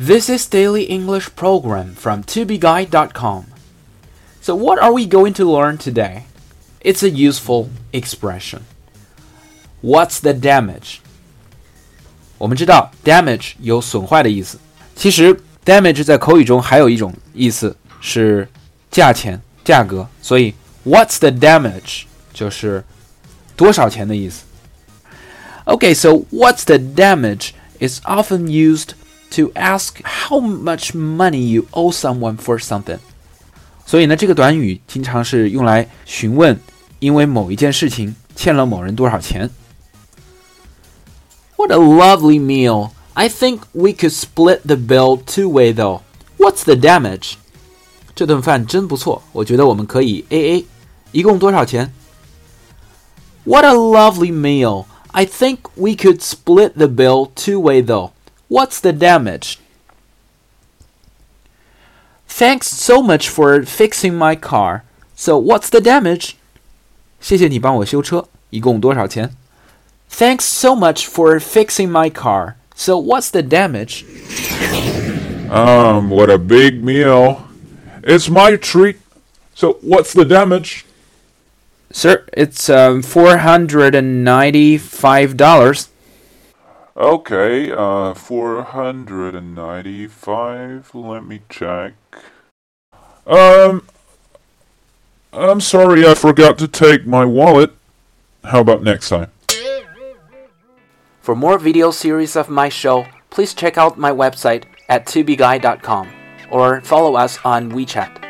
This is Daily English Program from tobeguide.com. So, what are we going to learn today? It's a useful expression. What's the damage? 我们知道 damage 有损坏的意思，其实 damage 在口语中还有一种意思是价钱、价格，所以 What's the damage 就是多少钱的意思。Okay, so what's the damage is often used to ask how much money you owe someone for something. 所以呢，这个短语经常是用来询问因为某一件事情欠了某人多少钱。What a lovely meal! I think we could split the bill two way though. What's the damage? 这顿饭真不错，我觉得我们可以 A A。一共多少钱？What a lovely meal! I think we could split the bill two way though. What's the damage? Thanks so much for fixing my car. So what's the damage? 谢谢你帮我修车，一共多少钱？Thanks so much for fixing my car. So what's the damage? Um, what a big meal. It's my treat. So what's the damage? Sir, it's um, $495. Okay, uh, 495. Let me check. Um, I'm sorry I forgot to take my wallet. How about next time? For more video series of my show, please check out my website at tubeguy.com or follow us on WeChat.